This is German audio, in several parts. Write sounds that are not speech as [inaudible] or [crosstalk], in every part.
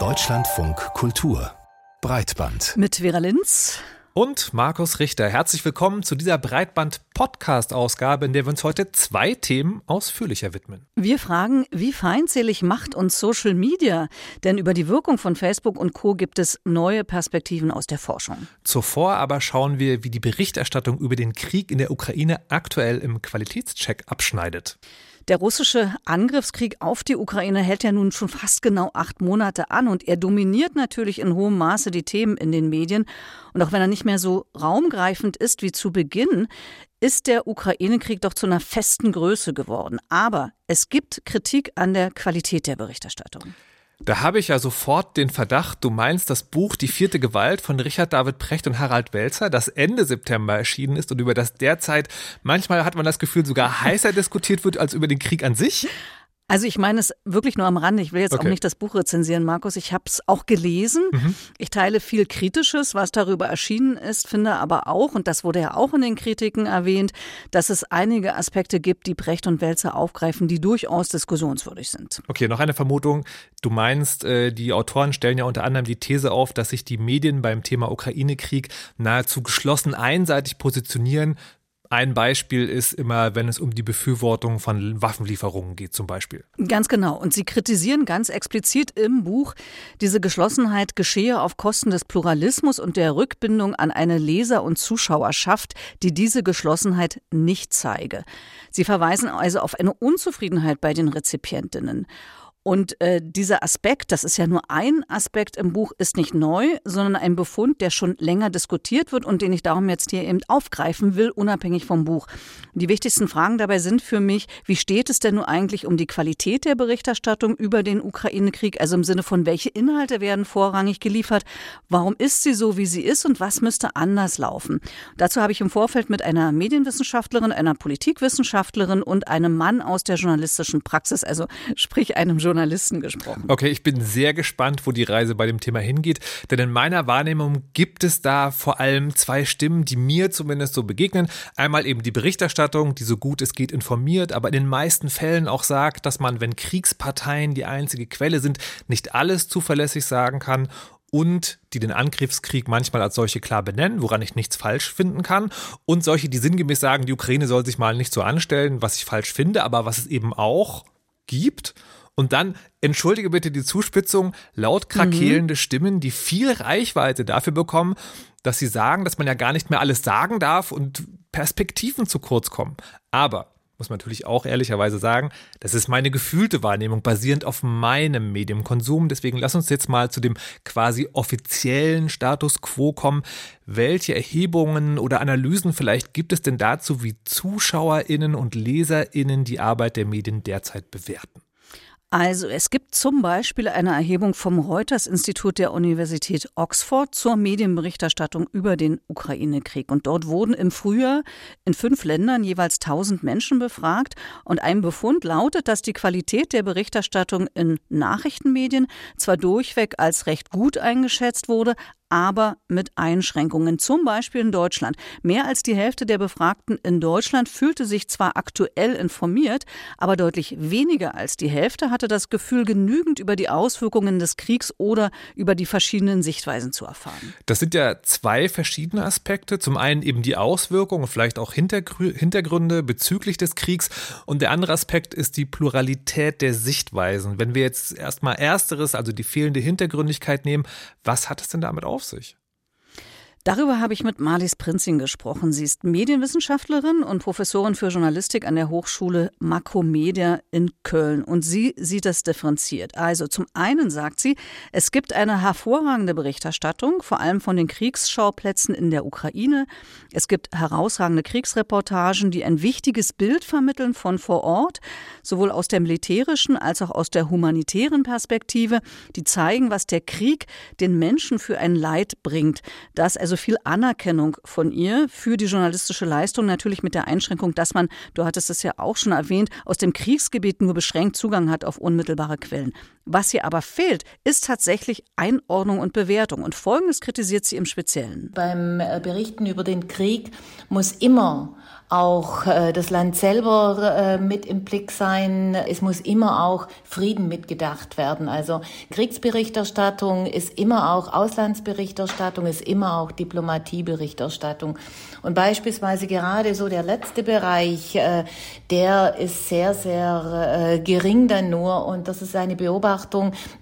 Deutschlandfunk Kultur Breitband. Mit Vera Linz und Markus Richter. Herzlich willkommen zu dieser Breitband-Podcast-Ausgabe, in der wir uns heute zwei Themen ausführlicher widmen. Wir fragen, wie feindselig macht uns Social Media? Denn über die Wirkung von Facebook und Co. gibt es neue Perspektiven aus der Forschung. Zuvor aber schauen wir, wie die Berichterstattung über den Krieg in der Ukraine aktuell im Qualitätscheck abschneidet. Der russische Angriffskrieg auf die Ukraine hält ja nun schon fast genau acht Monate an und er dominiert natürlich in hohem Maße die Themen in den Medien. Und auch wenn er nicht mehr so raumgreifend ist wie zu Beginn, ist der Ukraine-Krieg doch zu einer festen Größe geworden. Aber es gibt Kritik an der Qualität der Berichterstattung. Da habe ich ja sofort den Verdacht, du meinst das Buch Die vierte Gewalt von Richard David Precht und Harald Welzer, das Ende September erschienen ist und über das derzeit manchmal hat man das Gefühl sogar heißer diskutiert wird als über den Krieg an sich? Also ich meine es wirklich nur am Rande. Ich will jetzt okay. auch nicht das Buch rezensieren, Markus. Ich habe es auch gelesen. Mhm. Ich teile viel Kritisches, was darüber erschienen ist, finde aber auch, und das wurde ja auch in den Kritiken erwähnt, dass es einige Aspekte gibt, die Brecht und Welzer aufgreifen, die durchaus diskussionswürdig sind. Okay, noch eine Vermutung. Du meinst, äh, die Autoren stellen ja unter anderem die These auf, dass sich die Medien beim Thema Ukraine-Krieg nahezu geschlossen einseitig positionieren, ein Beispiel ist immer, wenn es um die Befürwortung von Waffenlieferungen geht zum Beispiel. Ganz genau. Und Sie kritisieren ganz explizit im Buch, diese Geschlossenheit geschehe auf Kosten des Pluralismus und der Rückbindung an eine Leser- und Zuschauerschaft, die diese Geschlossenheit nicht zeige. Sie verweisen also auf eine Unzufriedenheit bei den Rezipientinnen. Und äh, dieser Aspekt, das ist ja nur ein Aspekt im Buch, ist nicht neu, sondern ein Befund, der schon länger diskutiert wird und den ich darum jetzt hier eben aufgreifen will, unabhängig vom Buch. Die wichtigsten Fragen dabei sind für mich, wie steht es denn nun eigentlich um die Qualität der Berichterstattung über den Ukraine-Krieg? Also im Sinne von, welche Inhalte werden vorrangig geliefert? Warum ist sie so, wie sie ist? Und was müsste anders laufen? Dazu habe ich im Vorfeld mit einer Medienwissenschaftlerin, einer Politikwissenschaftlerin und einem Mann aus der journalistischen Praxis, also sprich einem Journalisten, Journalisten gesprochen. Okay, ich bin sehr gespannt, wo die Reise bei dem Thema hingeht, denn in meiner Wahrnehmung gibt es da vor allem zwei Stimmen, die mir zumindest so begegnen. Einmal eben die Berichterstattung, die so gut es geht informiert, aber in den meisten Fällen auch sagt, dass man, wenn Kriegsparteien die einzige Quelle sind, nicht alles zuverlässig sagen kann und die den Angriffskrieg manchmal als solche klar benennen, woran ich nichts falsch finden kann, und solche, die sinngemäß sagen, die Ukraine soll sich mal nicht so anstellen, was ich falsch finde, aber was es eben auch gibt. Und dann, entschuldige bitte die Zuspitzung, laut krakelende mhm. Stimmen, die viel Reichweite dafür bekommen, dass sie sagen, dass man ja gar nicht mehr alles sagen darf und Perspektiven zu kurz kommen. Aber muss man natürlich auch ehrlicherweise sagen, das ist meine gefühlte Wahrnehmung, basierend auf meinem Mediumkonsum. Deswegen lass uns jetzt mal zu dem quasi offiziellen Status quo kommen. Welche Erhebungen oder Analysen vielleicht gibt es denn dazu, wie ZuschauerInnen und LeserInnen die Arbeit der Medien derzeit bewerten? Also es gibt zum Beispiel eine Erhebung vom Reuters-Institut der Universität Oxford zur Medienberichterstattung über den Ukraine-Krieg. Und dort wurden im Frühjahr in fünf Ländern jeweils 1000 Menschen befragt. Und ein Befund lautet, dass die Qualität der Berichterstattung in Nachrichtenmedien zwar durchweg als recht gut eingeschätzt wurde, aber mit Einschränkungen. Zum Beispiel in Deutschland. Mehr als die Hälfte der Befragten in Deutschland fühlte sich zwar aktuell informiert, aber deutlich weniger als die Hälfte hatte das Gefühl, genügend über die Auswirkungen des Kriegs oder über die verschiedenen Sichtweisen zu erfahren. Das sind ja zwei verschiedene Aspekte. Zum einen eben die Auswirkungen, vielleicht auch Hintergründe bezüglich des Kriegs. Und der andere Aspekt ist die Pluralität der Sichtweisen. Wenn wir jetzt erstmal ersteres, also die fehlende Hintergründigkeit nehmen, was hat es denn damit auf sich? Darüber habe ich mit Marlies Prinzing gesprochen. Sie ist Medienwissenschaftlerin und Professorin für Journalistik an der Hochschule Makromedia in Köln. Und sie sieht das differenziert. Also zum einen sagt sie, es gibt eine hervorragende Berichterstattung, vor allem von den Kriegsschauplätzen in der Ukraine. Es gibt herausragende Kriegsreportagen, die ein wichtiges Bild vermitteln von vor Ort, sowohl aus der militärischen als auch aus der humanitären Perspektive, die zeigen, was der Krieg den Menschen für ein Leid bringt. Das also also viel Anerkennung von ihr für die journalistische Leistung, natürlich mit der Einschränkung, dass man, du hattest es ja auch schon erwähnt, aus dem Kriegsgebiet nur beschränkt Zugang hat auf unmittelbare Quellen. Was hier aber fehlt, ist tatsächlich Einordnung und Bewertung. Und Folgendes kritisiert sie im Speziellen. Beim äh, Berichten über den Krieg muss immer auch äh, das Land selber äh, mit im Blick sein. Es muss immer auch Frieden mitgedacht werden. Also Kriegsberichterstattung ist immer auch Auslandsberichterstattung, ist immer auch Diplomatieberichterstattung. Und beispielsweise gerade so der letzte Bereich, der ist sehr, sehr gering dann nur. Und das ist eine Beobachtung,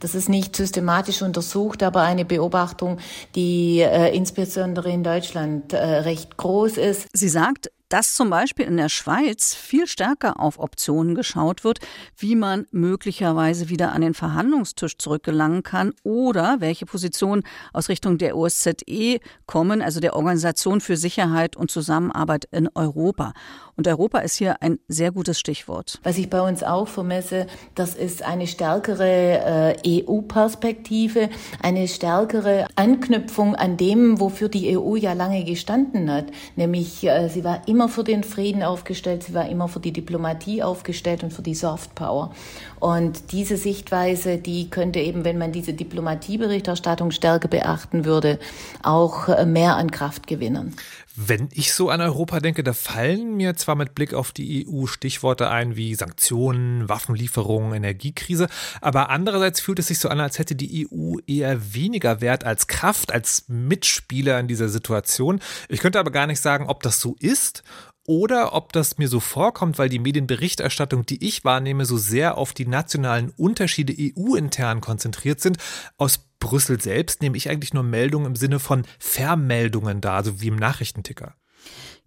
das ist nicht systematisch untersucht, aber eine Beobachtung, die äh, insbesondere in Deutschland äh, recht groß ist. Sie sagt, dass zum Beispiel in der Schweiz viel stärker auf Optionen geschaut wird, wie man möglicherweise wieder an den Verhandlungstisch zurückgelangen kann oder welche Positionen aus Richtung der OSZE kommen, also der Organisation für Sicherheit und Zusammenarbeit in Europa. Und Europa ist hier ein sehr gutes Stichwort. Was ich bei uns auch vermesse, das ist eine stärkere äh, EU-Perspektive, eine stärkere Anknüpfung an dem, wofür die EU ja lange gestanden hat. Nämlich, äh, sie war immer für den Frieden aufgestellt, sie war immer für die Diplomatie aufgestellt und für die Soft Power. Und diese Sichtweise, die könnte eben, wenn man diese Diplomatieberichterstattung stärker beachten würde, auch äh, mehr an Kraft gewinnen. Wenn ich so an Europa denke, da fallen mir zwar mit Blick auf die EU Stichworte ein wie Sanktionen, Waffenlieferungen, Energiekrise, aber andererseits fühlt es sich so an, als hätte die EU eher weniger Wert als Kraft, als Mitspieler in dieser Situation. Ich könnte aber gar nicht sagen, ob das so ist oder ob das mir so vorkommt, weil die Medienberichterstattung, die ich wahrnehme, so sehr auf die nationalen Unterschiede EU-intern konzentriert sind. Aus Brüssel selbst nehme ich eigentlich nur Meldungen im Sinne von Vermeldungen da, so wie im Nachrichtenticker.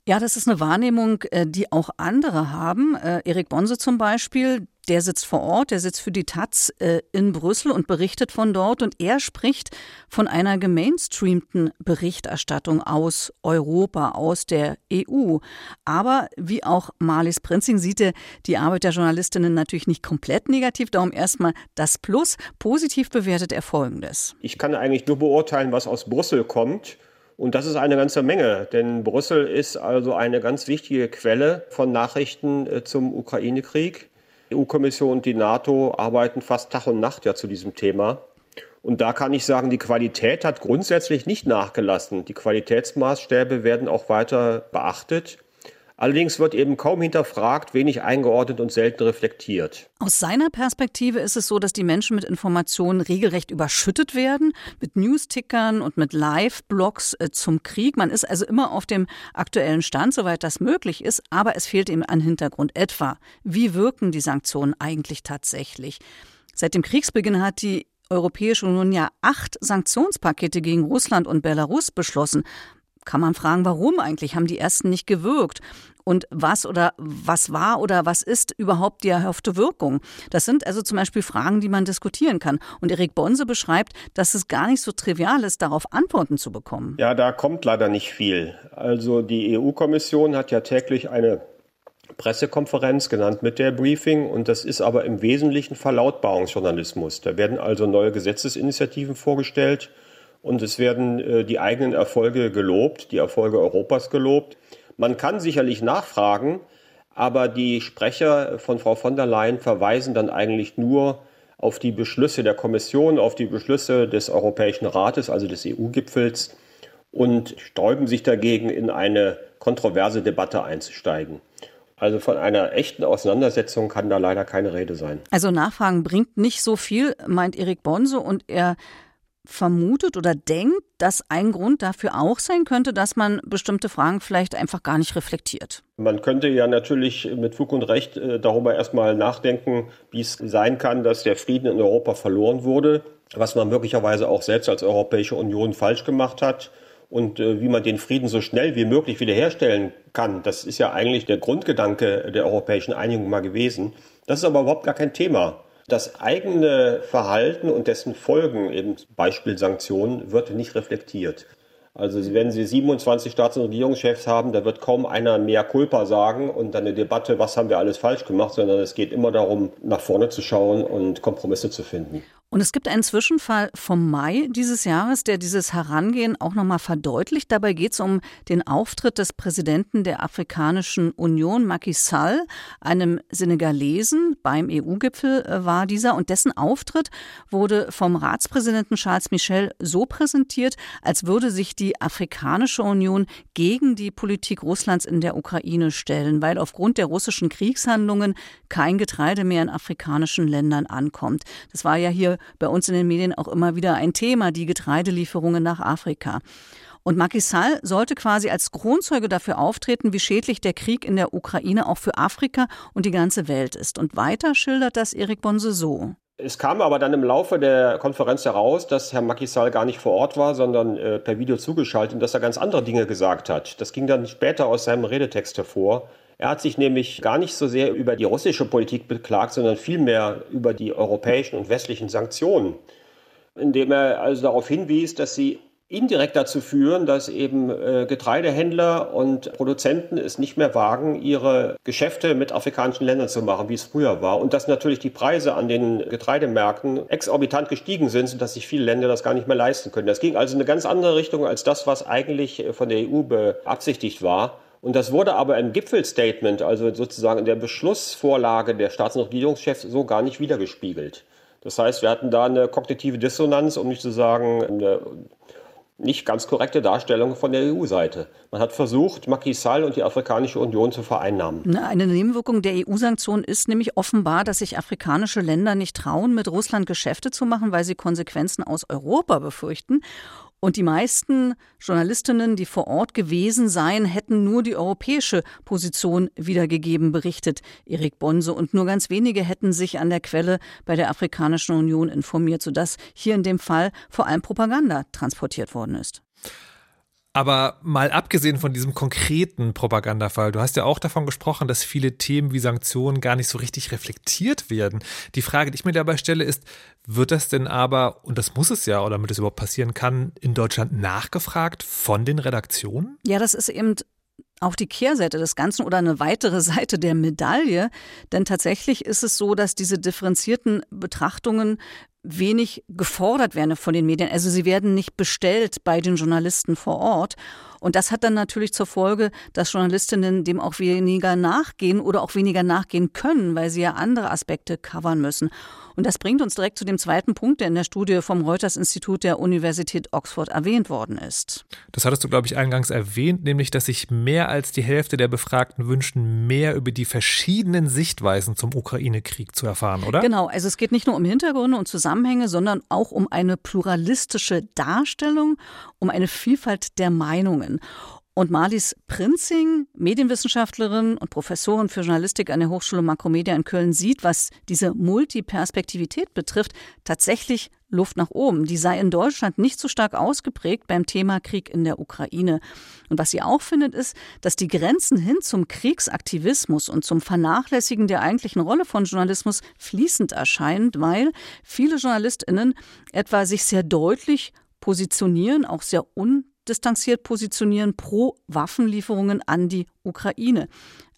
Ja, das ist eine Wahrnehmung, äh, die auch andere haben. Äh, Erik Bonse zum Beispiel, der sitzt vor Ort, der sitzt für die Taz äh, in Brüssel und berichtet von dort und er spricht von einer gemainstreamten Berichterstattung aus Europa, aus der EU. Aber wie auch Marlies Prinzing sieht er die Arbeit der Journalistinnen natürlich nicht komplett negativ, darum erstmal das Plus. Positiv bewertet er Folgendes. Ich kann eigentlich nur beurteilen, was aus Brüssel kommt. Und das ist eine ganze Menge, denn Brüssel ist also eine ganz wichtige Quelle von Nachrichten äh, zum Ukraine-Krieg. Die EU-Kommission und die NATO arbeiten fast Tag und Nacht ja zu diesem Thema. Und da kann ich sagen, die Qualität hat grundsätzlich nicht nachgelassen. Die Qualitätsmaßstäbe werden auch weiter beachtet. Allerdings wird eben kaum hinterfragt, wenig eingeordnet und selten reflektiert. Aus seiner Perspektive ist es so, dass die Menschen mit Informationen regelrecht überschüttet werden, mit Newstickern und mit Live-Blogs äh, zum Krieg. Man ist also immer auf dem aktuellen Stand, soweit das möglich ist, aber es fehlt ihm an Hintergrund etwa. Wie wirken die Sanktionen eigentlich tatsächlich? Seit dem Kriegsbeginn hat die Europäische Union ja acht Sanktionspakete gegen Russland und Belarus beschlossen kann man fragen, warum eigentlich haben die ersten nicht gewirkt? Und was oder was war oder was ist überhaupt die erhoffte Wirkung? Das sind also zum Beispiel Fragen, die man diskutieren kann. Und Erik Bonse beschreibt, dass es gar nicht so trivial ist, darauf Antworten zu bekommen. Ja, da kommt leider nicht viel. Also die EU-Kommission hat ja täglich eine Pressekonferenz genannt mit der Briefing und das ist aber im Wesentlichen Verlautbarungsjournalismus. Da werden also neue Gesetzesinitiativen vorgestellt und es werden äh, die eigenen Erfolge gelobt, die Erfolge Europas gelobt. Man kann sicherlich nachfragen, aber die Sprecher von Frau von der Leyen verweisen dann eigentlich nur auf die Beschlüsse der Kommission, auf die Beschlüsse des Europäischen Rates, also des EU-Gipfels und sträuben sich dagegen, in eine kontroverse Debatte einzusteigen. Also von einer echten Auseinandersetzung kann da leider keine Rede sein. Also Nachfragen bringt nicht so viel, meint Erik Bonse, und er vermutet oder denkt, dass ein Grund dafür auch sein könnte, dass man bestimmte Fragen vielleicht einfach gar nicht reflektiert. Man könnte ja natürlich mit Fug und Recht äh, darüber erstmal nachdenken, wie es sein kann, dass der Frieden in Europa verloren wurde, was man möglicherweise auch selbst als Europäische Union falsch gemacht hat und äh, wie man den Frieden so schnell wie möglich wiederherstellen kann. Das ist ja eigentlich der Grundgedanke der europäischen Einigung mal gewesen. Das ist aber überhaupt gar kein Thema. Das eigene Verhalten und dessen Folgen, eben Beispiel Sanktionen, wird nicht reflektiert. Also wenn Sie 27 Staats- und Regierungschefs haben, da wird kaum einer mehr Culpa sagen und dann eine Debatte, was haben wir alles falsch gemacht, sondern es geht immer darum, nach vorne zu schauen und Kompromisse zu finden. Und es gibt einen Zwischenfall vom Mai dieses Jahres, der dieses Herangehen auch nochmal verdeutlicht. Dabei geht es um den Auftritt des Präsidenten der Afrikanischen Union, Macky Sall, einem Senegalesen. Beim EU-Gipfel äh, war dieser. Und dessen Auftritt wurde vom Ratspräsidenten Charles Michel so präsentiert, als würde sich die Afrikanische Union gegen die Politik Russlands in der Ukraine stellen, weil aufgrund der russischen Kriegshandlungen kein Getreide mehr in afrikanischen Ländern ankommt. Das war ja hier bei uns in den Medien auch immer wieder ein Thema, die Getreidelieferungen nach Afrika. Und Macky Sall sollte quasi als Kronzeuge dafür auftreten, wie schädlich der Krieg in der Ukraine auch für Afrika und die ganze Welt ist. Und weiter schildert das Erik Bonse so. Es kam aber dann im Laufe der Konferenz heraus, dass Herr Macky Sall gar nicht vor Ort war, sondern äh, per Video zugeschaltet und dass er ganz andere Dinge gesagt hat. Das ging dann später aus seinem Redetext hervor. Er hat sich nämlich gar nicht so sehr über die russische Politik beklagt, sondern vielmehr über die europäischen und westlichen Sanktionen, indem er also darauf hinwies, dass sie indirekt dazu führen, dass eben äh, Getreidehändler und Produzenten es nicht mehr wagen, ihre Geschäfte mit afrikanischen Ländern zu machen, wie es früher war. Und dass natürlich die Preise an den Getreidemärkten exorbitant gestiegen sind, sodass sich viele Länder das gar nicht mehr leisten können. Das ging also in eine ganz andere Richtung als das, was eigentlich von der EU beabsichtigt war. Und das wurde aber im Gipfelstatement, also sozusagen in der Beschlussvorlage der Staats- und Regierungschefs, so gar nicht wiedergespiegelt. Das heißt, wir hatten da eine kognitive Dissonanz, um nicht zu sagen, eine nicht ganz korrekte Darstellung von der EU-Seite. Man hat versucht, Macky Sall und die Afrikanische Union zu vereinnahmen. Eine Nebenwirkung der EU-Sanktionen ist nämlich offenbar, dass sich afrikanische Länder nicht trauen, mit Russland Geschäfte zu machen, weil sie Konsequenzen aus Europa befürchten. Und die meisten Journalistinnen, die vor Ort gewesen seien, hätten nur die europäische Position wiedergegeben, berichtet Erik Bonse. Und nur ganz wenige hätten sich an der Quelle bei der Afrikanischen Union informiert, sodass hier in dem Fall vor allem Propaganda transportiert worden ist. Aber mal abgesehen von diesem konkreten Propagandafall, du hast ja auch davon gesprochen, dass viele Themen wie Sanktionen gar nicht so richtig reflektiert werden. Die Frage, die ich mir dabei stelle, ist, wird das denn aber, und das muss es ja, oder damit es überhaupt passieren kann, in Deutschland nachgefragt von den Redaktionen? Ja, das ist eben auch die Kehrseite des Ganzen oder eine weitere [laughs] Seite der Medaille. Denn tatsächlich ist es so, dass diese differenzierten Betrachtungen wenig gefordert werden von den Medien. Also sie werden nicht bestellt bei den Journalisten vor Ort. Und das hat dann natürlich zur Folge, dass Journalistinnen dem auch weniger nachgehen oder auch weniger nachgehen können, weil sie ja andere Aspekte covern müssen. Und das bringt uns direkt zu dem zweiten Punkt, der in der Studie vom Reuters-Institut der Universität Oxford erwähnt worden ist. Das hattest du, glaube ich, eingangs erwähnt, nämlich, dass sich mehr als die Hälfte der Befragten wünschen, mehr über die verschiedenen Sichtweisen zum Ukraine-Krieg zu erfahren, oder? Genau, also es geht nicht nur um Hintergründe und Zusammenhänge, sondern auch um eine pluralistische Darstellung, um eine Vielfalt der Meinungen. Und Marlies Prinzing, Medienwissenschaftlerin und Professorin für Journalistik an der Hochschule Makromedia in Köln, sieht, was diese Multiperspektivität betrifft, tatsächlich Luft nach oben. Die sei in Deutschland nicht so stark ausgeprägt beim Thema Krieg in der Ukraine. Und was sie auch findet, ist, dass die Grenzen hin zum Kriegsaktivismus und zum Vernachlässigen der eigentlichen Rolle von Journalismus fließend erscheinen, weil viele JournalistInnen etwa sich sehr deutlich positionieren, auch sehr un distanziert positionieren pro Waffenlieferungen an die Ukraine.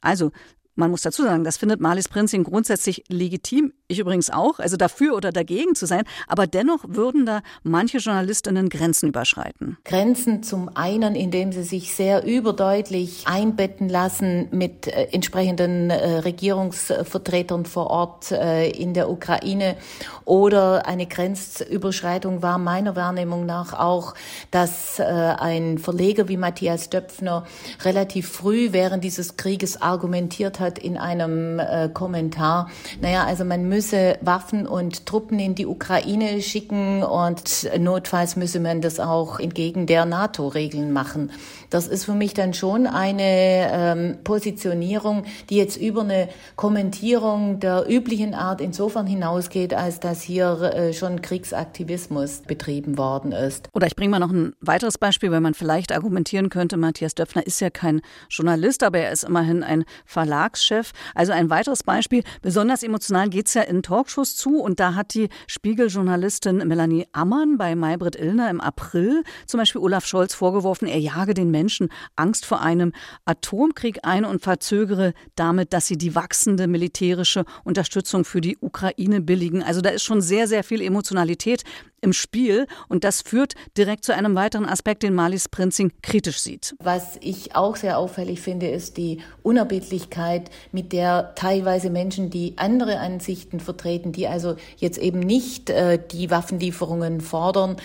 Also man muss dazu sagen, das findet Marlies Prinzing grundsätzlich legitim. Ich übrigens auch, also dafür oder dagegen zu sein. Aber dennoch würden da manche Journalistinnen Grenzen überschreiten. Grenzen zum einen, indem sie sich sehr überdeutlich einbetten lassen mit äh, entsprechenden äh, Regierungsvertretern vor Ort äh, in der Ukraine. Oder eine Grenzüberschreitung war meiner Wahrnehmung nach auch, dass ein Verleger wie Matthias Döpfner relativ früh während dieses Krieges argumentiert hat, hat in einem äh, Kommentar, naja, also man müsse Waffen und Truppen in die Ukraine schicken und notfalls müsse man das auch entgegen der NATO-Regeln machen. Das ist für mich dann schon eine ähm, Positionierung, die jetzt über eine Kommentierung der üblichen Art insofern hinausgeht, als dass hier äh, schon Kriegsaktivismus betrieben worden ist. Oder ich bringe mal noch ein weiteres Beispiel, weil man vielleicht argumentieren könnte, Matthias Döpfner ist ja kein Journalist, aber er ist immerhin ein Verlag Verlagschef. Also ein weiteres Beispiel. Besonders emotional geht es ja in Talkshows zu. Und da hat die Spiegeljournalistin Melanie Ammann bei Maybrit Illner im April zum Beispiel Olaf Scholz vorgeworfen, er jage den Menschen Angst vor einem Atomkrieg ein und verzögere damit, dass sie die wachsende militärische Unterstützung für die Ukraine billigen. Also da ist schon sehr, sehr viel Emotionalität im Spiel. Und das führt direkt zu einem weiteren Aspekt, den Marlies Prinzing kritisch sieht. Was ich auch sehr auffällig finde, ist die Unerbittlichkeit, mit der teilweise Menschen, die andere Ansichten vertreten, die also jetzt eben nicht äh, die Waffenlieferungen fordern,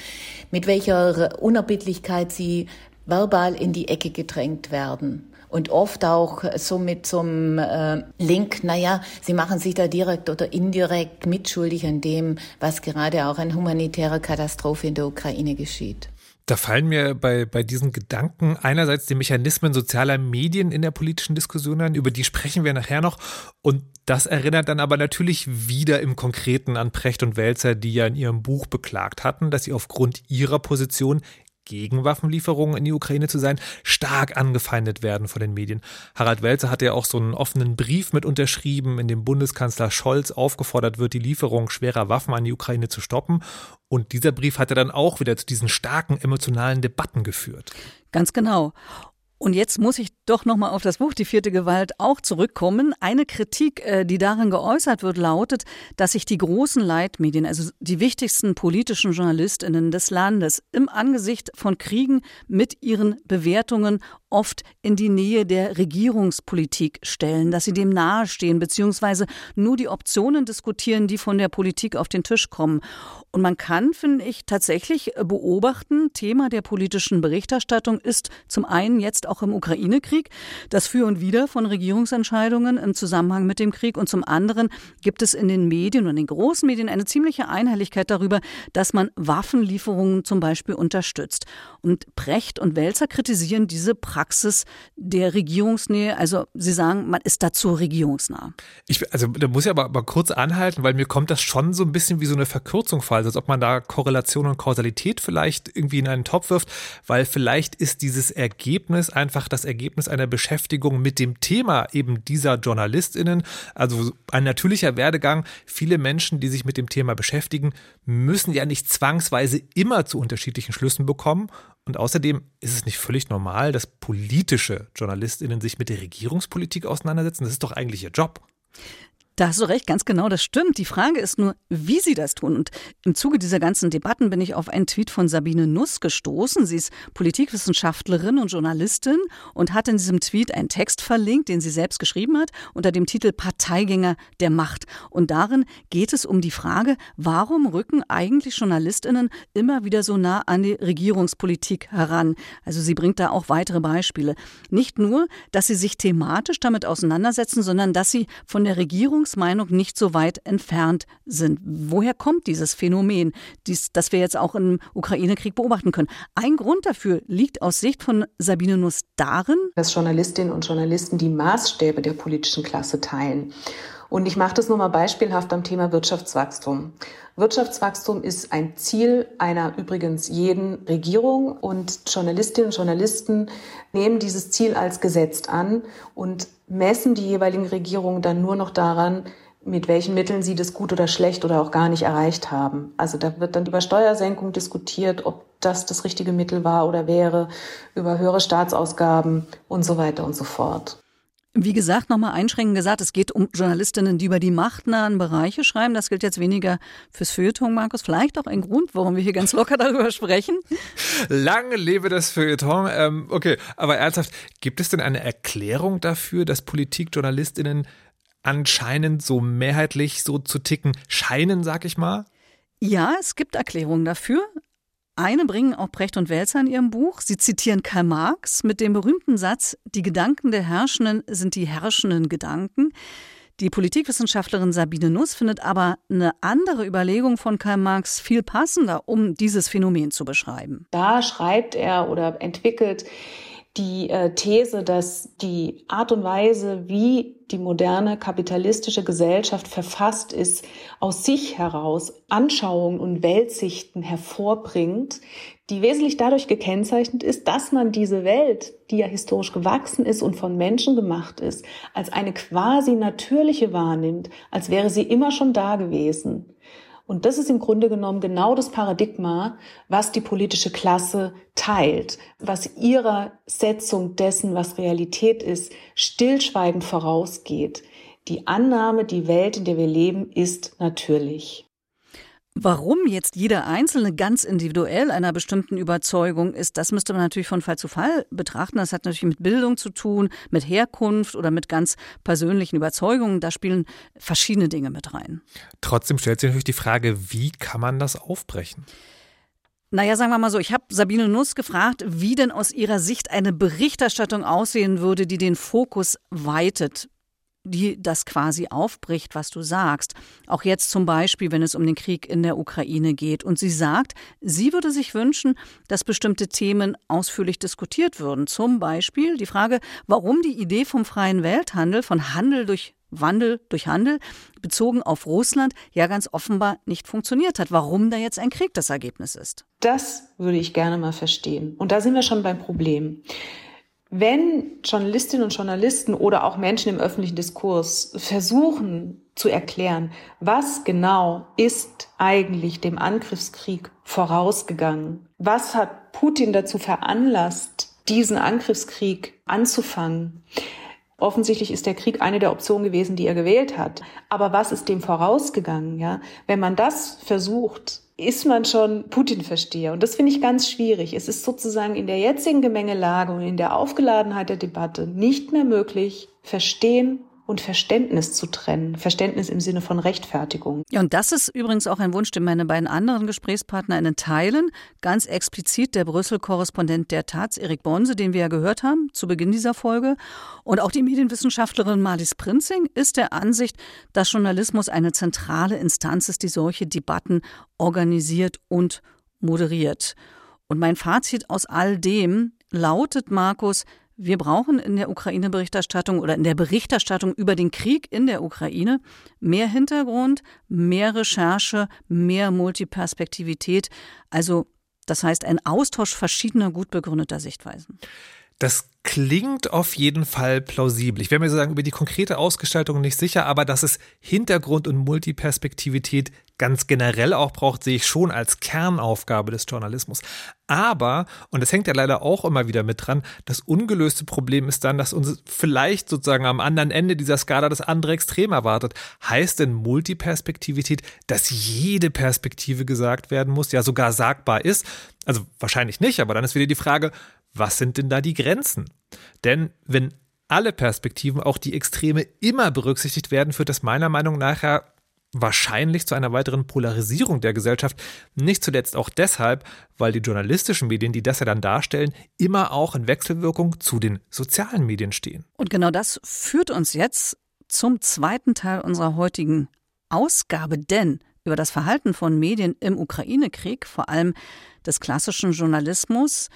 mit welcher Unerbittlichkeit sie verbal in die Ecke gedrängt werden und oft auch so mit so einem äh, Link, naja, sie machen sich da direkt oder indirekt mitschuldig an dem, was gerade auch an humanitärer Katastrophe in der Ukraine geschieht. Da fallen mir bei, bei diesen Gedanken einerseits die Mechanismen sozialer Medien in der politischen Diskussion an, über die sprechen wir nachher noch. Und das erinnert dann aber natürlich wieder im Konkreten an Precht und Welzer, die ja in ihrem Buch beklagt hatten, dass sie aufgrund ihrer Position gegen Waffenlieferungen in die Ukraine zu sein, stark angefeindet werden von den Medien. Harald Welzer hat ja auch so einen offenen Brief mit unterschrieben, in dem Bundeskanzler Scholz aufgefordert wird, die Lieferung schwerer Waffen an die Ukraine zu stoppen. Und dieser Brief hat ja dann auch wieder zu diesen starken emotionalen Debatten geführt. Ganz genau. Und jetzt muss ich doch noch mal auf das Buch Die vierte Gewalt auch zurückkommen. Eine Kritik, äh, die darin geäußert wird, lautet, dass sich die großen Leitmedien, also die wichtigsten politischen Journalistinnen des Landes, im Angesicht von Kriegen mit ihren Bewertungen oft in die Nähe der Regierungspolitik stellen, dass sie dem nahestehen, beziehungsweise nur die Optionen diskutieren, die von der Politik auf den Tisch kommen. Und man kann, finde ich, tatsächlich beobachten, Thema der politischen Berichterstattung ist zum einen jetzt auch im Ukraine-Krieg, das Für und Wider von Regierungsentscheidungen im Zusammenhang mit dem Krieg. Und zum anderen gibt es in den Medien und in den großen Medien eine ziemliche Einhelligkeit darüber, dass man Waffenlieferungen zum Beispiel unterstützt. Und Brecht und Welzer kritisieren diese Praxis der Regierungsnähe. Also sie sagen, man ist dazu regierungsnah. Ich, also da muss ich aber mal kurz anhalten, weil mir kommt das schon so ein bisschen wie so eine Verkürzung vor, als ob man da Korrelation und Kausalität vielleicht irgendwie in einen Topf wirft, weil vielleicht ist dieses Ergebnis einfach das Ergebnis einer Beschäftigung mit dem Thema eben dieser JournalistInnen. Also ein natürlicher Werdegang. Viele Menschen, die sich mit dem Thema beschäftigen, müssen ja nicht zwangsweise immer zu unterschiedlichen Schlüssen bekommen. Und außerdem ist es nicht völlig normal, dass politische JournalistInnen sich mit der Regierungspolitik auseinandersetzen. Das ist doch eigentlich ihr Job. Da hast du recht, ganz genau, das stimmt. Die Frage ist nur, wie sie das tun. Und im Zuge dieser ganzen Debatten bin ich auf einen Tweet von Sabine Nuss gestoßen. Sie ist Politikwissenschaftlerin und Journalistin und hat in diesem Tweet einen Text verlinkt, den sie selbst geschrieben hat, unter dem Titel Parteigänger der Macht. Und darin geht es um die Frage, warum rücken eigentlich Journalistinnen immer wieder so nah an die Regierungspolitik heran? Also sie bringt da auch weitere Beispiele. Nicht nur, dass sie sich thematisch damit auseinandersetzen, sondern dass sie von der Regierung Meinung nicht so weit entfernt sind. Woher kommt dieses Phänomen, dies, das wir jetzt auch im Ukraine-Krieg beobachten können? Ein Grund dafür liegt aus Sicht von Sabine Nuss darin, dass Journalistinnen und Journalisten die Maßstäbe der politischen Klasse teilen. Und ich mache das nur mal beispielhaft am Thema Wirtschaftswachstum. Wirtschaftswachstum ist ein Ziel einer übrigens jeden Regierung und Journalistinnen und Journalisten nehmen dieses Ziel als gesetzt an und messen die jeweiligen Regierungen dann nur noch daran, mit welchen Mitteln sie das gut oder schlecht oder auch gar nicht erreicht haben. Also da wird dann über Steuersenkung diskutiert, ob das das richtige Mittel war oder wäre, über höhere Staatsausgaben und so weiter und so fort. Wie gesagt, nochmal einschränkend gesagt, es geht um Journalistinnen, die über die machtnahen Bereiche schreiben. Das gilt jetzt weniger fürs Feuilleton, Markus. Vielleicht auch ein Grund, warum wir hier ganz locker darüber sprechen. Lange lebe das Feuilleton. Ähm, okay, aber ernsthaft, gibt es denn eine Erklärung dafür, dass Politikjournalistinnen anscheinend so mehrheitlich so zu ticken scheinen, sag ich mal? Ja, es gibt Erklärungen dafür. Eine bringen auch Brecht und Welzer in ihrem Buch. Sie zitieren Karl Marx mit dem berühmten Satz, die Gedanken der Herrschenden sind die herrschenden Gedanken. Die Politikwissenschaftlerin Sabine Nuss findet aber eine andere Überlegung von Karl Marx viel passender, um dieses Phänomen zu beschreiben. Da schreibt er oder entwickelt die äh, These, dass die Art und Weise, wie die moderne kapitalistische Gesellschaft verfasst ist, aus sich heraus Anschauungen und Weltsichten hervorbringt, die wesentlich dadurch gekennzeichnet ist, dass man diese Welt, die ja historisch gewachsen ist und von Menschen gemacht ist, als eine quasi natürliche wahrnimmt, als wäre sie immer schon da gewesen. Und das ist im Grunde genommen genau das Paradigma, was die politische Klasse teilt, was ihrer Setzung dessen, was Realität ist, stillschweigend vorausgeht. Die Annahme, die Welt, in der wir leben, ist natürlich. Warum jetzt jeder Einzelne ganz individuell einer bestimmten Überzeugung ist, das müsste man natürlich von Fall zu Fall betrachten. Das hat natürlich mit Bildung zu tun, mit Herkunft oder mit ganz persönlichen Überzeugungen. Da spielen verschiedene Dinge mit rein. Trotzdem stellt sich natürlich die Frage, wie kann man das aufbrechen? Naja, sagen wir mal so, ich habe Sabine Nuss gefragt, wie denn aus ihrer Sicht eine Berichterstattung aussehen würde, die den Fokus weitet die das quasi aufbricht, was du sagst. Auch jetzt zum Beispiel, wenn es um den Krieg in der Ukraine geht. Und sie sagt, sie würde sich wünschen, dass bestimmte Themen ausführlich diskutiert würden. Zum Beispiel die Frage, warum die Idee vom freien Welthandel, von Handel durch Wandel durch Handel, bezogen auf Russland, ja ganz offenbar nicht funktioniert hat. Warum da jetzt ein Krieg das Ergebnis ist. Das würde ich gerne mal verstehen. Und da sind wir schon beim Problem. Wenn Journalistinnen und Journalisten oder auch Menschen im öffentlichen Diskurs versuchen zu erklären, was genau ist eigentlich dem Angriffskrieg vorausgegangen, was hat Putin dazu veranlasst, diesen Angriffskrieg anzufangen, Offensichtlich ist der Krieg eine der Optionen gewesen, die er gewählt hat. Aber was ist dem vorausgegangen? Ja, wenn man das versucht ist man schon Putin-Versteher. Und das finde ich ganz schwierig. Es ist sozusagen in der jetzigen Gemengelage und in der Aufgeladenheit der Debatte nicht mehr möglich, verstehen und Verständnis zu trennen. Verständnis im Sinne von Rechtfertigung. Ja, und das ist übrigens auch ein Wunsch, den meine beiden anderen GesprächspartnerInnen teilen. Ganz explizit der Brüssel-Korrespondent der Taz, Erik Bonse, den wir ja gehört haben zu Beginn dieser Folge. Und auch die Medienwissenschaftlerin Marlies Prinzing ist der Ansicht, dass Journalismus eine zentrale Instanz ist, die solche Debatten organisiert und moderiert. Und mein Fazit aus all dem lautet, Markus, wir brauchen in der Ukraine-Berichterstattung oder in der Berichterstattung über den Krieg in der Ukraine mehr Hintergrund, mehr Recherche, mehr Multiperspektivität. Also das heißt ein Austausch verschiedener gut begründeter Sichtweisen. Das klingt auf jeden Fall plausibel. Ich wäre mir sozusagen über die konkrete Ausgestaltung nicht sicher, aber dass es Hintergrund und Multiperspektivität ganz generell auch braucht, sehe ich schon als Kernaufgabe des Journalismus. Aber, und das hängt ja leider auch immer wieder mit dran, das ungelöste Problem ist dann, dass uns vielleicht sozusagen am anderen Ende dieser Skala das andere Extrem erwartet. Heißt denn Multiperspektivität, dass jede Perspektive gesagt werden muss, ja sogar sagbar ist? Also wahrscheinlich nicht, aber dann ist wieder die Frage, was sind denn da die Grenzen? Denn wenn alle Perspektiven, auch die Extreme, immer berücksichtigt werden, führt das meiner Meinung nach ja wahrscheinlich zu einer weiteren Polarisierung der Gesellschaft. Nicht zuletzt auch deshalb, weil die journalistischen Medien, die das ja dann darstellen, immer auch in Wechselwirkung zu den sozialen Medien stehen. Und genau das führt uns jetzt zum zweiten Teil unserer heutigen Ausgabe, denn über das Verhalten von Medien im Ukraine-Krieg, vor allem des klassischen Journalismus,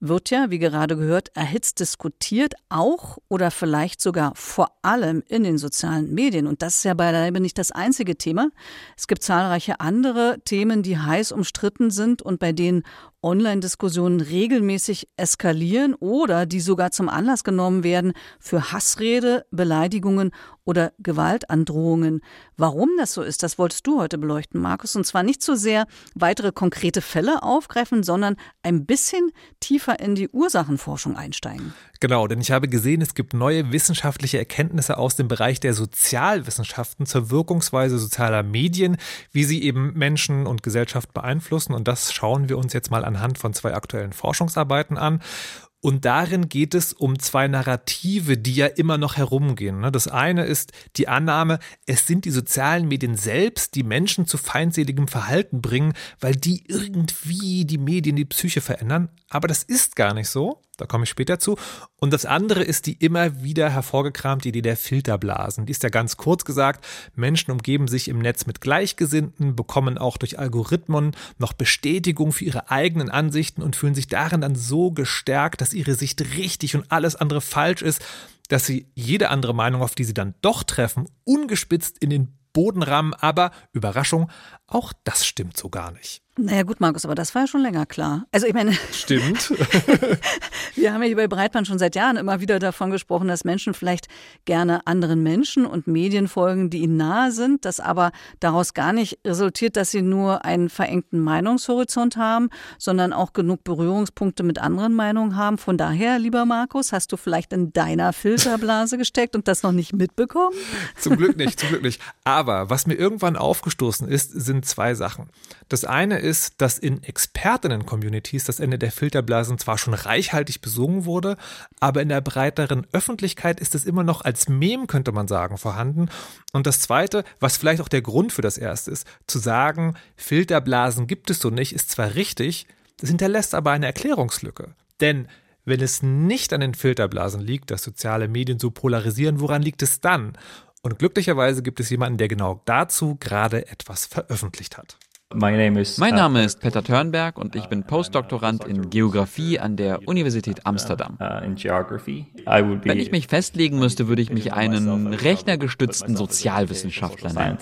wird ja, wie gerade gehört, erhitzt diskutiert, auch oder vielleicht sogar vor allem in den sozialen Medien. Und das ist ja beileibe nicht das einzige Thema. Es gibt zahlreiche andere Themen, die heiß umstritten sind und bei denen Online-Diskussionen regelmäßig eskalieren oder die sogar zum Anlass genommen werden für Hassrede, Beleidigungen oder Gewaltandrohungen. Warum das so ist, das wolltest du heute beleuchten, Markus. Und zwar nicht so sehr weitere konkrete Fälle aufgreifen, sondern ein bisschen tiefer in die Ursachenforschung einsteigen. Genau, denn ich habe gesehen, es gibt neue wissenschaftliche Erkenntnisse aus dem Bereich der Sozialwissenschaften zur Wirkungsweise sozialer Medien, wie sie eben Menschen und Gesellschaft beeinflussen. Und das schauen wir uns jetzt mal anhand von zwei aktuellen Forschungsarbeiten an. Und darin geht es um zwei Narrative, die ja immer noch herumgehen. Ne? Das eine ist die Annahme, es sind die sozialen Medien selbst, die Menschen zu feindseligem Verhalten bringen, weil die irgendwie die Medien, die Psyche verändern. Aber das ist gar nicht so. Da komme ich später zu. Und das andere ist die immer wieder hervorgekramte Idee der Filterblasen. Die ist ja ganz kurz gesagt, Menschen umgeben sich im Netz mit Gleichgesinnten, bekommen auch durch Algorithmen noch Bestätigung für ihre eigenen Ansichten und fühlen sich darin dann so gestärkt, dass ihre Sicht richtig und alles andere falsch ist, dass sie jede andere Meinung, auf die sie dann doch treffen, ungespitzt in den Boden rammen. Aber Überraschung, auch das stimmt so gar nicht. Naja gut, Markus, aber das war ja schon länger klar. Also ich meine. [laughs] Stimmt. [laughs] wir haben ja hier bei Breitband schon seit Jahren immer wieder davon gesprochen, dass Menschen vielleicht gerne anderen Menschen und Medien folgen, die ihnen nahe sind, dass aber daraus gar nicht resultiert, dass sie nur einen verengten Meinungshorizont haben, sondern auch genug Berührungspunkte mit anderen Meinungen haben. Von daher, lieber Markus, hast du vielleicht in deiner Filterblase gesteckt und das noch nicht mitbekommen? [laughs] Zum Glück nicht, zum Glück nicht. Aber was mir irgendwann aufgestoßen ist, sind zwei Sachen. Das eine ist, dass in Expertinnen-Communities das Ende der Filterblasen zwar schon reichhaltig besungen wurde, aber in der breiteren Öffentlichkeit ist es immer noch als Mem, könnte man sagen, vorhanden. Und das zweite, was vielleicht auch der Grund für das erste ist, zu sagen, Filterblasen gibt es so nicht, ist zwar richtig, das hinterlässt aber eine Erklärungslücke. Denn wenn es nicht an den Filterblasen liegt, dass soziale Medien so polarisieren, woran liegt es dann? Und glücklicherweise gibt es jemanden, der genau dazu gerade etwas veröffentlicht hat. Mein Name ist Peter Törnberg und ich bin Postdoktorand in Geografie an der Universität Amsterdam. Uh, Wenn ich mich festlegen müsste, würde ich mich einen rechnergestützten Sozialwissenschaftler nennen.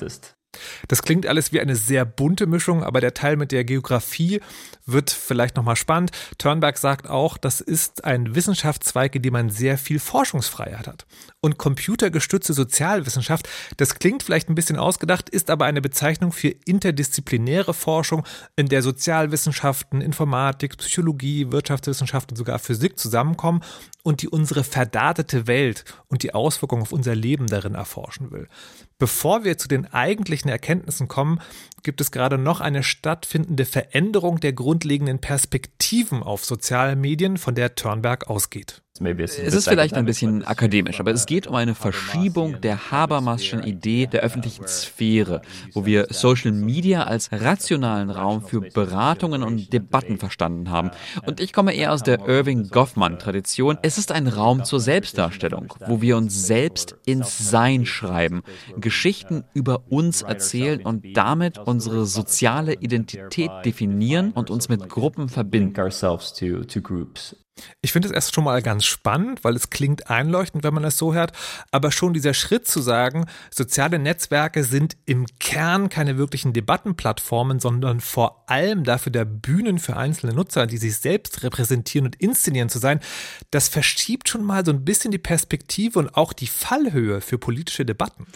Das klingt alles wie eine sehr bunte Mischung, aber der Teil mit der Geografie wird vielleicht nochmal spannend. Turnberg sagt auch, das ist ein Wissenschaftszweig, in dem man sehr viel Forschungsfreiheit hat. Und computergestützte Sozialwissenschaft, das klingt vielleicht ein bisschen ausgedacht, ist aber eine Bezeichnung für interdisziplinäre Forschung, in der Sozialwissenschaften, Informatik, Psychologie, Wirtschaftswissenschaften, sogar Physik zusammenkommen und die unsere verdatete Welt und die Auswirkungen auf unser Leben darin erforschen will. Bevor wir zu den eigentlichen Erkenntnissen kommen, gibt es gerade noch eine stattfindende Veränderung der grundlegenden Perspektiven auf soziale Medien, von der Turnberg ausgeht. Es ist vielleicht ein bisschen akademisch, aber es geht um eine Verschiebung der Habermaschen Idee der öffentlichen Sphäre, wo wir Social Media als rationalen Raum für Beratungen und Debatten verstanden haben. Und ich komme eher aus der Irving Goffman-Tradition. Es ist ein Raum zur Selbstdarstellung, wo wir uns selbst ins Sein schreiben, Geschichten über uns erzählen und damit unsere soziale Identität definieren und uns mit Gruppen verbinden. Ich finde es erst schon mal ganz spannend, weil es klingt einleuchtend, wenn man es so hört, aber schon dieser Schritt zu sagen, soziale Netzwerke sind im Kern keine wirklichen Debattenplattformen, sondern vor allem dafür der Bühnen für einzelne Nutzer, die sich selbst repräsentieren und inszenieren zu sein, das verschiebt schon mal so ein bisschen die Perspektive und auch die Fallhöhe für politische Debatten.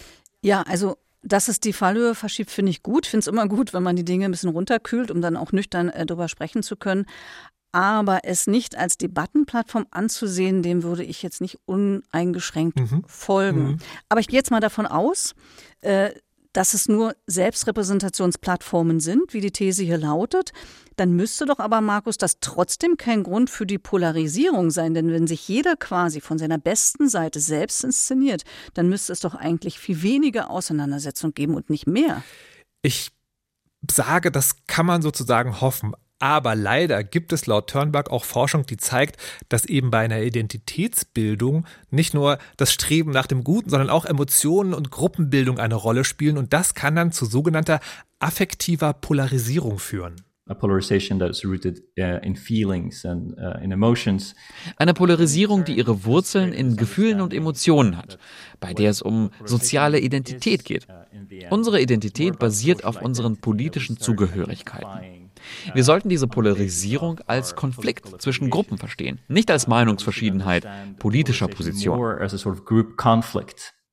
Ja, also dass es die Fallhöhe verschiebt, finde ich gut. Finde es immer gut, wenn man die Dinge ein bisschen runterkühlt, um dann auch nüchtern äh, darüber sprechen zu können. Aber es nicht als Debattenplattform anzusehen, dem würde ich jetzt nicht uneingeschränkt mhm. folgen. Mhm. Aber ich gehe jetzt mal davon aus, äh, dass es nur Selbstrepräsentationsplattformen sind, wie die These hier lautet, dann müsste doch aber, Markus, das trotzdem kein Grund für die Polarisierung sein. Denn wenn sich jeder quasi von seiner besten Seite selbst inszeniert, dann müsste es doch eigentlich viel weniger Auseinandersetzung geben und nicht mehr. Ich sage, das kann man sozusagen hoffen. Aber leider gibt es laut Turnberg auch Forschung, die zeigt, dass eben bei einer Identitätsbildung nicht nur das Streben nach dem Guten, sondern auch Emotionen und Gruppenbildung eine Rolle spielen. Und das kann dann zu sogenannter affektiver Polarisierung führen. Uh, Eine Polarisierung, die ihre Wurzeln in Gefühlen und Emotionen hat, bei der es um soziale Identität geht. Unsere Identität basiert auf unseren politischen Zugehörigkeiten. Wir sollten diese Polarisierung als Konflikt zwischen Gruppen verstehen, nicht als Meinungsverschiedenheit politischer Position.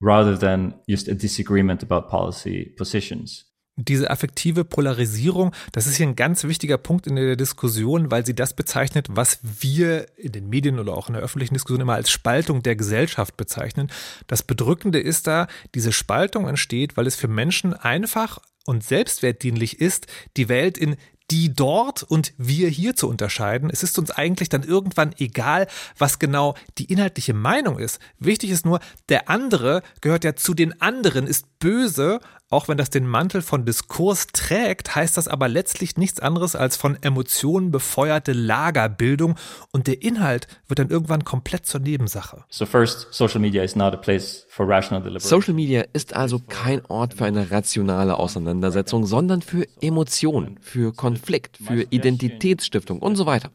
rather than just a disagreement about policy positions. Diese affektive Polarisierung, das ist hier ein ganz wichtiger Punkt in der Diskussion, weil sie das bezeichnet, was wir in den Medien oder auch in der öffentlichen Diskussion immer als Spaltung der Gesellschaft bezeichnen. Das Bedrückende ist da, diese Spaltung entsteht, weil es für Menschen einfach und selbstwertdienlich ist, die Welt in die dort und wir hier zu unterscheiden. Es ist uns eigentlich dann irgendwann egal, was genau die inhaltliche Meinung ist. Wichtig ist nur, der andere gehört ja zu den anderen, ist böse Auch wenn das den Mantel von Diskurs trägt, heißt das aber letztlich nichts anderes als von Emotionen befeuerte Lagerbildung und der Inhalt wird dann irgendwann komplett zur Nebensache. So first, social media is not a place for rational deliberation. Social Media ist also kein Ort für eine rationale Auseinandersetzung, sondern für Emotionen, für Konflikt, für Identitätsstiftung und so weiter.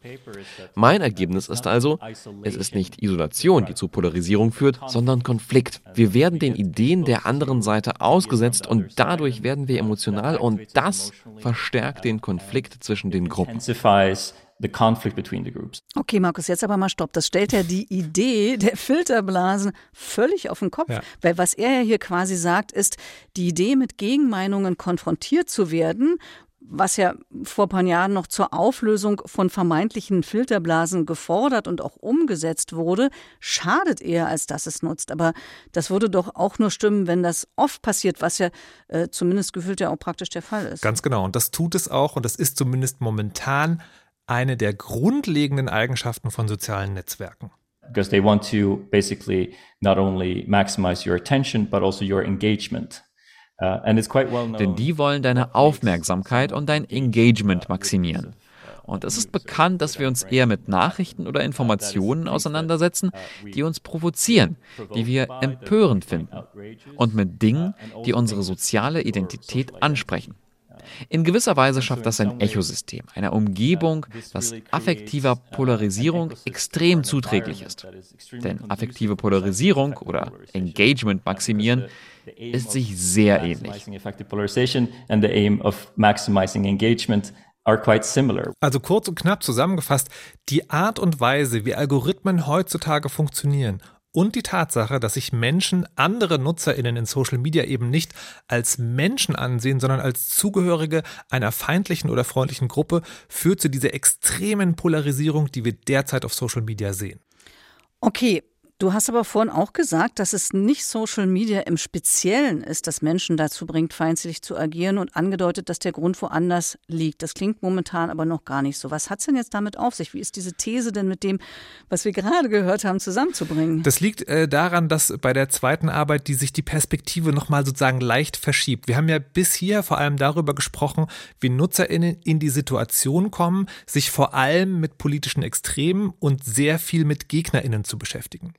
Mein Ergebnis ist also, es ist nicht Isolation, die zu Polarisierung führt, sondern Konflikt. Wir werden den Ideen der anderen Seite ausgesetzt und dadurch werden wir emotional und das verstärkt den Konflikt zwischen den Gruppen. The conflict between the groups. Okay, Markus, jetzt aber mal stopp. Das stellt ja die Idee der Filterblasen völlig auf den Kopf. Ja. Weil was er ja hier quasi sagt, ist, die Idee, mit Gegenmeinungen konfrontiert zu werden, was ja vor ein paar Jahren noch zur Auflösung von vermeintlichen Filterblasen gefordert und auch umgesetzt wurde, schadet eher, als dass es nutzt. Aber das würde doch auch nur stimmen, wenn das oft passiert, was ja äh, zumindest gefühlt ja auch praktisch der Fall ist. Ganz genau. Und das tut es auch. Und das ist zumindest momentan eine der grundlegenden Eigenschaften von sozialen Netzwerken. Because they want to basically not only maximize your attention, but also your engagement. Uh, Denn die wollen deine Aufmerksamkeit und dein Engagement maximieren. Und es ist bekannt, dass wir uns eher mit Nachrichten oder Informationen auseinandersetzen, die uns provozieren, die wir empörend finden und mit Dingen, die unsere soziale Identität ansprechen. In gewisser Weise schafft das ein Echosystem, eine Umgebung, das affektiver Polarisierung extrem zuträglich ist. Denn affektive Polarisierung oder Engagement maximieren ist sich sehr ähnlich. Also kurz und knapp zusammengefasst, die Art und Weise, wie Algorithmen heutzutage funktionieren und die Tatsache, dass sich Menschen andere Nutzerinnen in Social Media eben nicht als Menschen ansehen, sondern als Zugehörige einer feindlichen oder freundlichen Gruppe, führt zu dieser extremen Polarisierung, die wir derzeit auf Social Media sehen. Okay, Du hast aber vorhin auch gesagt, dass es nicht Social Media im Speziellen ist, das Menschen dazu bringt, feindselig zu agieren und angedeutet, dass der Grund woanders liegt. Das klingt momentan aber noch gar nicht so. Was hat es denn jetzt damit auf sich? Wie ist diese These denn mit dem, was wir gerade gehört haben, zusammenzubringen? Das liegt äh, daran, dass bei der zweiten Arbeit, die sich die Perspektive nochmal sozusagen leicht verschiebt. Wir haben ja bis hier vor allem darüber gesprochen, wie NutzerInnen in die Situation kommen, sich vor allem mit politischen Extremen und sehr viel mit GegnerInnen zu beschäftigen.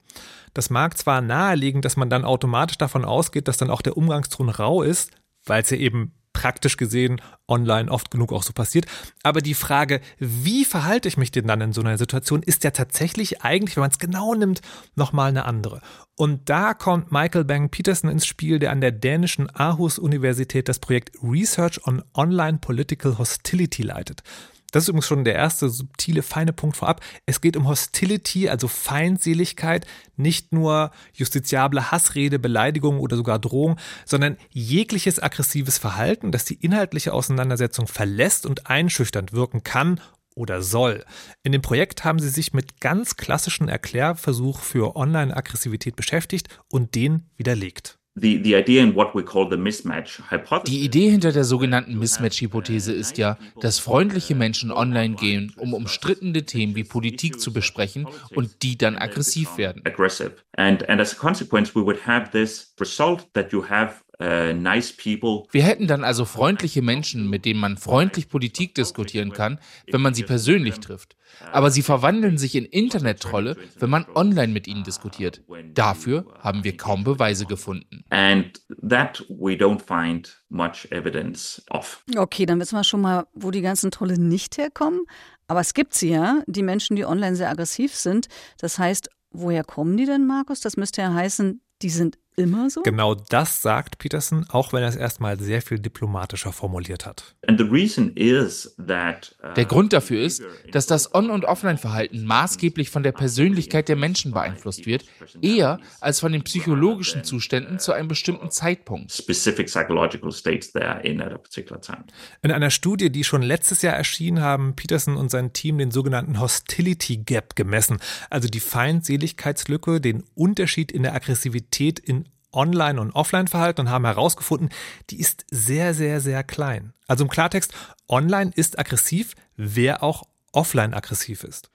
Das mag zwar naheliegen, dass man dann automatisch davon ausgeht, dass dann auch der Umgangston rau ist, weil es ja eben praktisch gesehen online oft genug auch so passiert. Aber die Frage, wie verhalte ich mich denn dann in so einer Situation, ist ja tatsächlich eigentlich, wenn man es genau nimmt, nochmal eine andere. Und da kommt Michael Bang Peterson ins Spiel, der an der dänischen Aarhus Universität das Projekt Research on Online Political Hostility leitet. Das ist übrigens schon der erste subtile, feine Punkt vorab. Es geht um Hostility, also Feindseligkeit, nicht nur justiziable Hassrede, Beleidigung oder sogar Drohung, sondern jegliches aggressives Verhalten, das die inhaltliche Auseinandersetzung verlässt und einschüchternd wirken kann oder soll. In dem Projekt haben sie sich mit ganz klassischen Erklärversuch für Online-Aggressivität beschäftigt und den widerlegt. Die Idee hinter der sogenannten Mismatch-Hypothese ist ja, dass freundliche Menschen online gehen, um umstrittene Themen wie Politik zu besprechen und die dann aggressiv werden. And, and as a consequence, we would have this result that you have Wir hätten dann also freundliche Menschen, mit denen man freundlich Politik diskutieren kann, wenn man sie persönlich trifft. Aber sie verwandeln sich in Internet-Trolle, wenn man online mit ihnen diskutiert. Dafür haben wir kaum Beweise gefunden. And that we don't find much evidence of. Okay, dann wissen wir schon mal, wo die ganzen Trolle nicht herkommen. Aber es gibt sie ja, die Menschen, die online sehr aggressiv sind. Das heißt, woher kommen die denn, Markus? Das müsste ja heißen, die sind immer so? Genau das sagt Peterson, auch wenn er es erstmal sehr viel diplomatischer formuliert hat. Uh, der Grund dafür ist, dass das On- und Offline-Verhalten maßgeblich von der Persönlichkeit der Menschen beeinflusst wird, eher als von den psychologischen Zuständen zu einem bestimmten Zeitpunkt. In einer Studie, die schon letztes Jahr erschien, haben Peterson und sein Team den sogenannten Hostility Gap gemessen, also die Feindseligkeitslücke, den Unterschied in der Aggressivität in Online- und Offline-Verhalten und haben herausgefunden, die ist sehr, sehr, sehr klein. Also im Klartext, online ist aggressiv, wer auch offline aggressiv ist.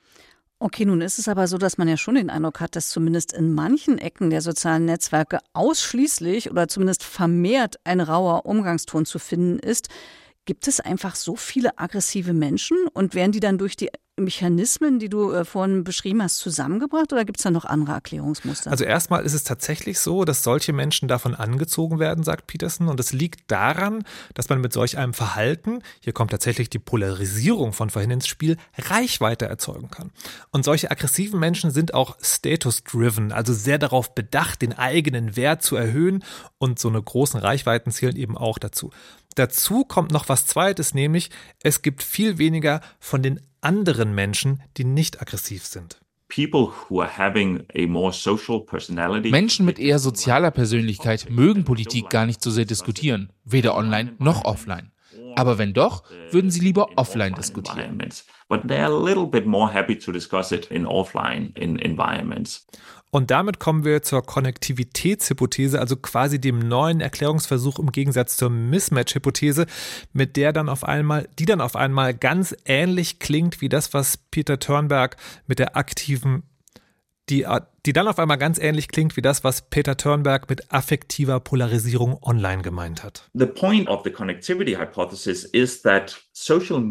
Okay, nun ist es aber so, dass man ja schon den Eindruck hat, dass zumindest in manchen Ecken der sozialen Netzwerke ausschließlich oder zumindest vermehrt ein rauer Umgangston zu finden ist. Gibt es einfach so viele aggressive Menschen und werden die dann durch die Mechanismen, die du äh, vorhin beschrieben hast, zusammengebracht oder gibt es da noch andere Erklärungsmuster? Also erstmal ist es tatsächlich so, dass solche Menschen davon angezogen werden, sagt Peterson. Und es liegt daran, dass man mit solch einem Verhalten, hier kommt tatsächlich die Polarisierung von vorhin ins Spiel, Reichweite erzeugen kann. Und solche aggressiven Menschen sind auch status-driven, also sehr darauf bedacht, den eigenen Wert zu erhöhen. Und so eine großen Reichweiten zählen eben auch dazu. Dazu kommt noch was Zweites, nämlich es gibt viel weniger von den anderen Menschen, die nicht aggressiv sind. Menschen mit eher sozialer Persönlichkeit mögen Politik gar nicht so sehr diskutieren, weder online noch offline. Aber wenn doch, würden sie lieber offline diskutieren. Und damit kommen wir zur Konnektivitätshypothese, also quasi dem neuen Erklärungsversuch im Gegensatz zur Mismatch-Hypothese, mit der dann auf einmal, die dann auf einmal ganz ähnlich klingt wie das, was Peter Turnberg mit der aktiven die, die dann auf einmal ganz ähnlich klingt wie das, was Peter Turnberg mit affektiver Polarisierung online gemeint hat.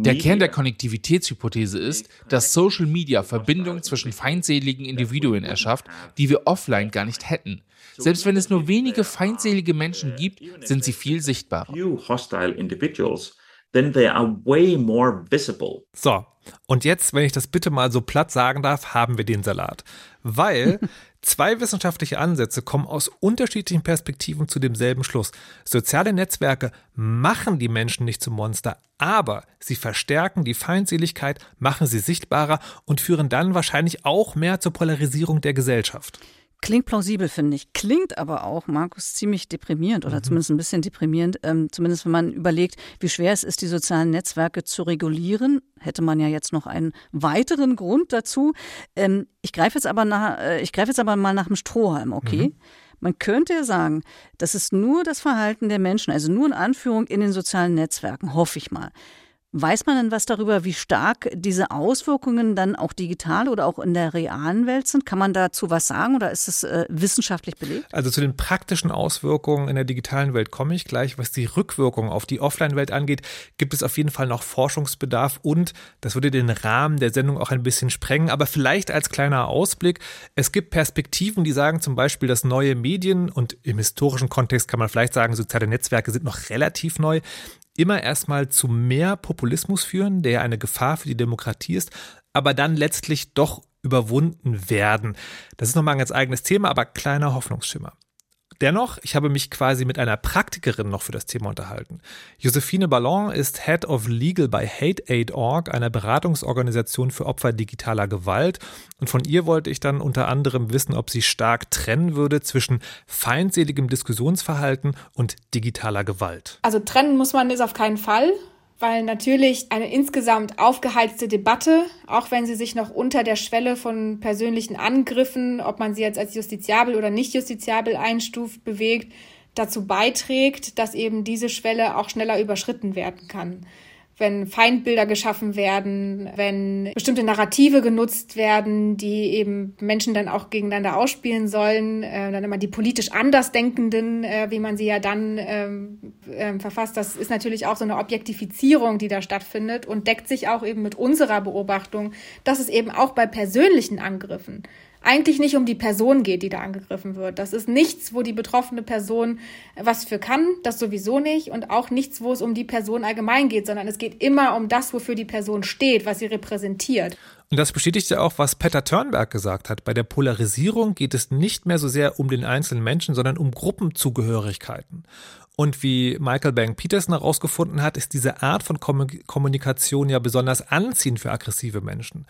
Der Kern der Konnektivitätshypothese ist, dass Social Media Verbindungen zwischen feindseligen Individuen erschafft, die wir offline gar nicht hätten. Selbst wenn es nur wenige feindselige Menschen gibt, sind sie viel sichtbarer then they are way more visible. So, und jetzt, wenn ich das bitte mal so platt sagen darf, haben wir den Salat. Weil [laughs] zwei wissenschaftliche Ansätze kommen aus unterschiedlichen Perspektiven zu demselben Schluss. Soziale Netzwerke machen die Menschen nicht zum Monster, aber sie verstärken die Feindseligkeit, machen sie sichtbarer und führen dann wahrscheinlich auch mehr zur Polarisierung der Gesellschaft. Klingt plausibel, finde ich. Klingt aber auch, Markus, ziemlich deprimierend oder mhm. zumindest ein bisschen deprimierend. Ähm, zumindest wenn man überlegt, wie schwer es ist, die sozialen Netzwerke zu regulieren. Hätte man ja jetzt noch einen weiteren Grund dazu. Ähm, ich greife jetzt aber nach, äh, ich greife jetzt aber mal nach dem Strohhalm, okay? Mhm. Man könnte ja sagen, das ist nur das Verhalten der Menschen, also nur in Anführung in den sozialen Netzwerken, hoffe ich mal. Weiß man denn was darüber, wie stark diese Auswirkungen dann auch digital oder auch in der realen Welt sind? Kann man dazu was sagen oder ist es äh, wissenschaftlich belegt? Also zu den praktischen Auswirkungen in der digitalen Welt komme ich gleich. Was die Rückwirkungen auf die Offline-Welt angeht, gibt es auf jeden Fall noch Forschungsbedarf und das würde den Rahmen der Sendung auch ein bisschen sprengen. Aber vielleicht als kleiner Ausblick, es gibt Perspektiven, die sagen zum Beispiel, dass neue Medien und im historischen Kontext kann man vielleicht sagen, soziale Netzwerke sind noch relativ neu, immer erstmal zu mehr Populismus führen, der eine Gefahr für die Demokratie ist, aber dann letztlich doch überwunden werden. Das ist nochmal ein ganz eigenes Thema, aber kleiner Hoffnungsschimmer. Dennoch, ich habe mich quasi mit einer Praktikerin noch für das Thema unterhalten. Josephine Ballon ist Head of Legal bei HateAid.org, einer Beratungsorganisation für Opfer digitaler Gewalt. Und von ihr wollte ich dann unter anderem wissen, ob sie stark trennen würde zwischen feindseligem Diskussionsverhalten und digitaler Gewalt. Also trennen muss man es auf keinen Fall weil natürlich eine insgesamt aufgeheizte Debatte, auch wenn sie sich noch unter der Schwelle von persönlichen Angriffen, ob man sie jetzt als justiziabel oder nicht justiziabel einstuft, bewegt, dazu beiträgt, dass eben diese Schwelle auch schneller überschritten werden kann wenn Feindbilder geschaffen werden, wenn bestimmte Narrative genutzt werden, die eben Menschen dann auch gegeneinander ausspielen sollen, äh, dann immer die politisch Andersdenkenden, äh, wie man sie ja dann ähm, äh, verfasst, das ist natürlich auch so eine Objektifizierung, die da stattfindet und deckt sich auch eben mit unserer Beobachtung, dass es eben auch bei persönlichen Angriffen eigentlich nicht um die Person geht, die da angegriffen wird. Das ist nichts, wo die betroffene Person was für kann, das sowieso nicht und auch nichts, wo es um die Person allgemein geht, sondern es geht immer um das, wofür die Person steht, was sie repräsentiert. Und das bestätigt ja auch, was Petter Törnberg gesagt hat. Bei der Polarisierung geht es nicht mehr so sehr um den einzelnen Menschen, sondern um Gruppenzugehörigkeiten. Und wie Michael Bang Peterson herausgefunden hat, ist diese Art von Kommunikation ja besonders anziehend für aggressive Menschen.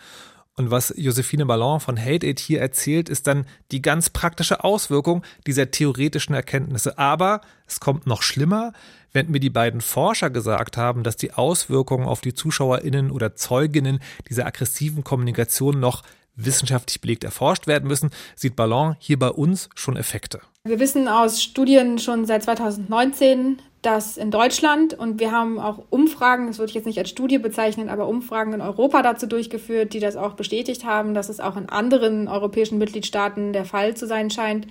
Und was Josephine Ballon von Hate Aid hier erzählt, ist dann die ganz praktische Auswirkung dieser theoretischen Erkenntnisse. Aber es kommt noch schlimmer, wenn mir die beiden Forscher gesagt haben, dass die Auswirkungen auf die ZuschauerInnen oder Zeuginnen dieser aggressiven Kommunikation noch wissenschaftlich belegt erforscht werden müssen, sieht Ballon hier bei uns schon Effekte. Wir wissen aus Studien schon seit 2019, dass in Deutschland, und wir haben auch Umfragen, das würde ich jetzt nicht als Studie bezeichnen, aber Umfragen in Europa dazu durchgeführt, die das auch bestätigt haben, dass es auch in anderen europäischen Mitgliedstaaten der Fall zu sein scheint,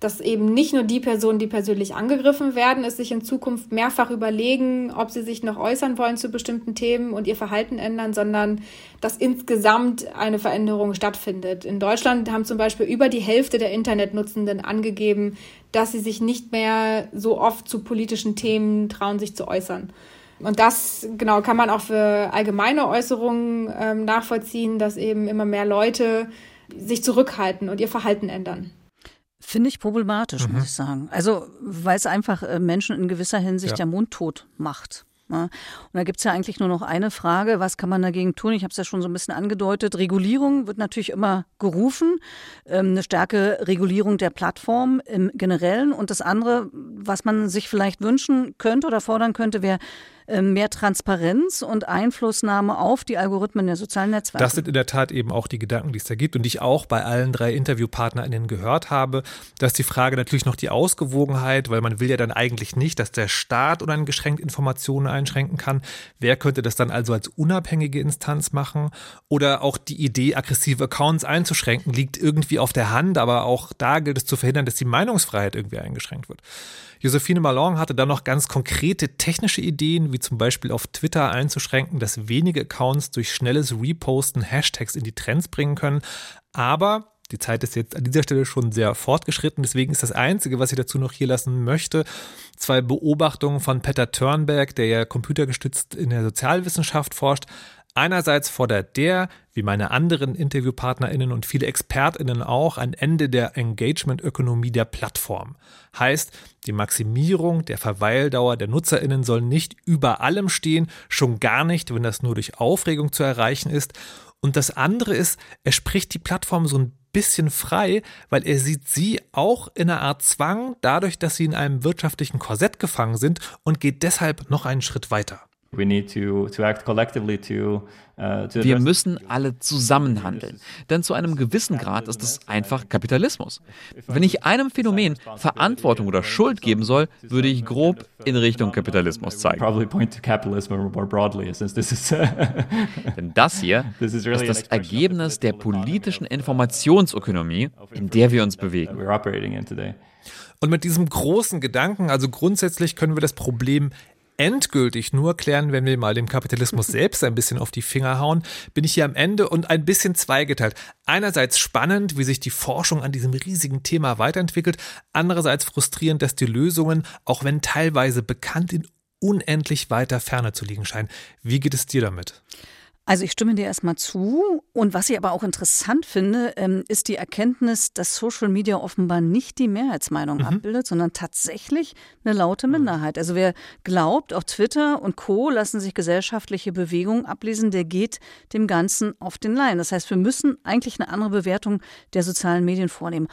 dass eben nicht nur die Personen, die persönlich angegriffen werden, es sich in Zukunft mehrfach überlegen, ob sie sich noch äußern wollen zu bestimmten Themen und ihr Verhalten ändern, sondern dass insgesamt eine Veränderung stattfindet. In Deutschland haben zum Beispiel über die Hälfte der Internetnutzenden angegeben, dass sie sich nicht mehr so oft zu politischen Themen trauen, sich zu äußern. Und das genau kann man auch für allgemeine Äußerungen ähm, nachvollziehen, dass eben immer mehr Leute sich zurückhalten und ihr Verhalten ändern. Finde ich problematisch, mhm. muss ich sagen. Also, weil es einfach äh, Menschen in gewisser Hinsicht ja, ja mundtot macht. Ja. Und da gibt es ja eigentlich nur noch eine Frage, was kann man dagegen tun? Ich habe es ja schon so ein bisschen angedeutet. Regulierung wird natürlich immer gerufen, ähm, eine starke Regulierung der Plattform im Generellen. Und das andere, was man sich vielleicht wünschen könnte oder fordern könnte, wäre mehr Transparenz und Einflussnahme auf die Algorithmen der sozialen Netzwerke. Das sind in der Tat eben auch die Gedanken, die es da gibt und die ich auch bei allen drei InterviewpartnerInnen gehört habe. dass die Frage natürlich noch die Ausgewogenheit, weil man will ja dann eigentlich nicht, dass der Staat uneingeschränkt Informationen einschränken kann. Wer könnte das dann also als unabhängige Instanz machen? Oder auch die Idee, aggressive Accounts einzuschränken, liegt irgendwie auf der Hand, aber auch da gilt es zu verhindern, dass die Meinungsfreiheit irgendwie eingeschränkt wird. Josephine Malon hatte dann noch ganz konkrete technische Ideen, wie zum Beispiel auf Twitter einzuschränken, dass wenige Accounts durch schnelles Reposten Hashtags in die Trends bringen können. Aber die Zeit ist jetzt an dieser Stelle schon sehr fortgeschritten. Deswegen ist das Einzige, was ich dazu noch hier lassen möchte, zwei Beobachtungen von Peter Turnberg, der ja computergestützt in der Sozialwissenschaft forscht. Einerseits fordert der, wie meine anderen InterviewpartnerInnen und viele ExpertInnen auch, ein Ende der Engagement-Ökonomie der Plattform. Heißt, die Maximierung der Verweildauer der NutzerInnen soll nicht über allem stehen, schon gar nicht, wenn das nur durch Aufregung zu erreichen ist. Und das andere ist, er spricht die Plattform so ein bisschen frei, weil er sieht sie auch in einer Art Zwang, dadurch, dass sie in einem wirtschaftlichen Korsett gefangen sind und geht deshalb noch einen Schritt weiter. Uh, Wir müssen alle zusammenhandeln, denn zu einem gewissen Grad ist es einfach Kapitalismus. Wenn ich einem Phänomen Verantwortung oder Schuld geben soll, würde ich grob in Richtung Kapitalismus zeigen. [laughs] denn das hier ist das Ergebnis der politischen Informationsökonomie, in der wir uns bewegen. Und mit diesem großen Gedanken, also grundsätzlich können wir das Problem endgültig nur klären, wenn wir mal dem Kapitalismus [laughs] selbst ein bisschen auf die Finger hauen, bin ich hier am Ende und ein bisschen zweigeteilt. Einerseits spannend, wie sich die Forschung an diesem riesigen Thema weiterentwickelt, andererseits frustrierend, dass die Lösungen, auch wenn teilweise bekannt, in unendlich weiter Ferne zu liegen scheinen. Wie geht es dir damit? Also ich stimme dir erstmal zu. Und was ich aber auch interessant finde, ähm, ist die Erkenntnis, dass Social Media offenbar nicht die Mehrheitsmeinung mhm. abbildet, sondern tatsächlich eine laute mhm. Minderheit. Also wer glaubt, auf Twitter und Co. lassen sich gesellschaftliche Bewegungen ablesen, der geht dem Ganzen auf den Leim. Das heißt, wir müssen eigentlich eine andere Bewertung der sozialen Medien vornehmen.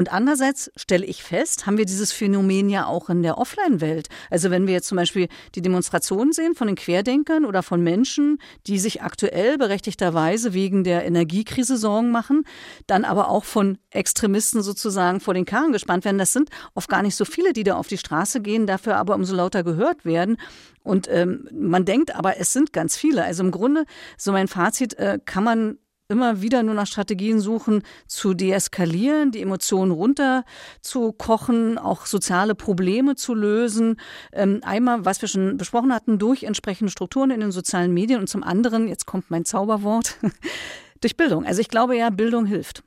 Und andererseits stelle ich fest, haben wir dieses Phänomen ja auch in der Offline-Welt. Also wenn wir jetzt zum Beispiel die Demonstrationen sehen von den Querdenkern oder von Menschen, die sich aktuell berechtigterweise wegen der Energiekrise Sorgen machen, dann aber auch von Extremisten sozusagen vor den Karren gespannt werden. Das sind oft gar nicht so viele, die da auf die Straße gehen, dafür aber umso lauter gehört werden. Und ähm, man denkt aber, es sind ganz viele. Also im Grunde, so mein Fazit, äh, kann man immer wieder nur nach Strategien suchen, zu deeskalieren, die Emotionen runterzukochen, auch soziale Probleme zu lösen. Ähm, einmal, was wir schon besprochen hatten, durch entsprechende Strukturen in den sozialen Medien und zum anderen, jetzt kommt mein Zauberwort, [laughs] durch Bildung. Also ich glaube ja, Bildung hilft.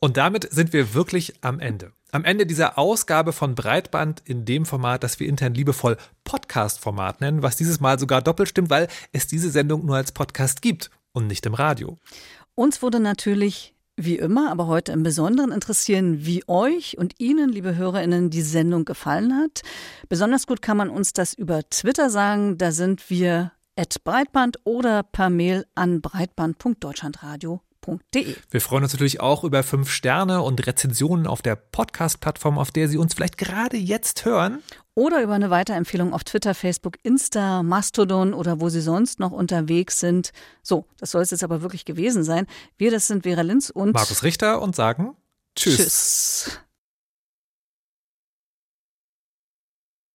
Und damit sind wir wirklich am Ende. Am Ende dieser Ausgabe von Breitband in dem Format, das wir intern liebevoll Podcast-Format nennen, was dieses Mal sogar doppelt stimmt, weil es diese Sendung nur als Podcast gibt und nicht im Radio. Uns wurde natürlich wie immer, aber heute im Besonderen interessieren, wie euch und Ihnen, liebe Hörerinnen, die Sendung gefallen hat. Besonders gut kann man uns das über Twitter sagen. Da sind wir at breitband oder per Mail an breitband.deutschlandradio.de. Wir freuen uns natürlich auch über fünf Sterne und Rezensionen auf der Podcast-Plattform, auf der Sie uns vielleicht gerade jetzt hören oder über eine Weiterempfehlung auf Twitter, Facebook, Insta, Mastodon oder wo Sie sonst noch unterwegs sind. So, das soll es jetzt aber wirklich gewesen sein. Wir, das sind Vera Linz und Markus Richter und sagen Tschüss. Tschüss.